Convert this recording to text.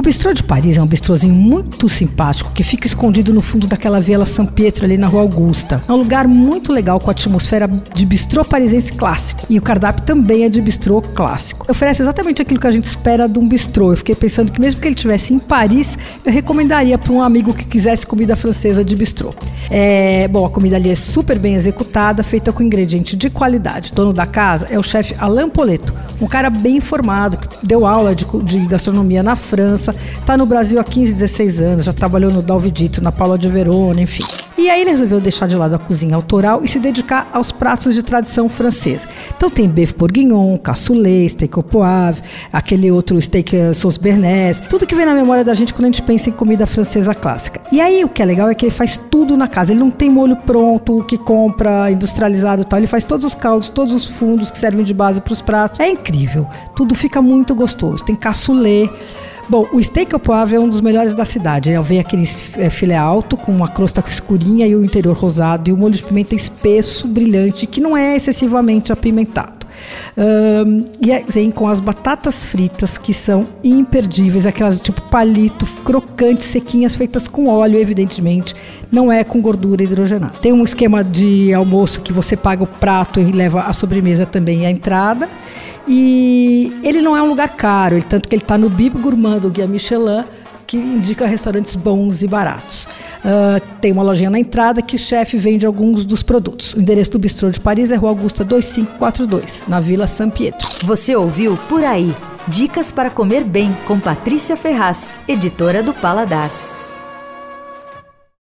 O Bistrô de Paris é um bistrozinho muito simpático que fica escondido no fundo daquela Vila São Pietro ali na Rua Augusta. É um lugar muito legal com a atmosfera de bistrô parisiense clássico. E o cardápio também é de bistrô clássico. Oferece exatamente aquilo que a gente espera de um bistrô. Eu fiquei pensando que mesmo que ele estivesse em Paris, eu recomendaria para um amigo que quisesse comida francesa de bistrô. É, bom, a comida ali é super bem executada, feita com ingrediente de qualidade. O dono da casa é o chefe Alain Poleto, um cara bem informado, que deu aula de, de gastronomia na França França, está no Brasil há 15, 16 anos, já trabalhou no Dalvidito, na Paula de Verona, enfim. E aí ele resolveu deixar de lado a cozinha autoral e se dedicar aos pratos de tradição francesa. Então tem beef bourguignon, cassoulet, steak au poivre, aquele outro steak eh, sauce bernaise, tudo que vem na memória da gente quando a gente pensa em comida francesa clássica. E aí o que é legal é que ele faz tudo na casa. Ele não tem molho pronto que compra industrializado e tal. Ele faz todos os caldos, todos os fundos que servem de base para os pratos. É incrível. Tudo fica muito gostoso. Tem cassoulet. Bom, o steak au poivre é um dos melhores da cidade. Né? Vem aquele é, filé alto com uma crosta escurinha e o interior rosado e o molho de pimenta espesso, brilhante, que não é excessivamente apimentado. E vem com as batatas fritas, que são imperdíveis, aquelas tipo palito, crocantes, sequinhas, feitas com óleo, evidentemente, não é com gordura hidrogenada. Tem um esquema de almoço que você paga o prato e leva a sobremesa também e a entrada. E ele não é um lugar caro, tanto que ele está no Bib Gourmand do Guia Michelin, que indica restaurantes bons e baratos. Uh, tem uma lojinha na entrada que o chefe vende alguns dos produtos. O endereço do Bistrô de Paris é Rua Augusta 2542, na Vila São Pietro. Você ouviu Por Aí. Dicas para comer bem com Patrícia Ferraz, editora do Paladar.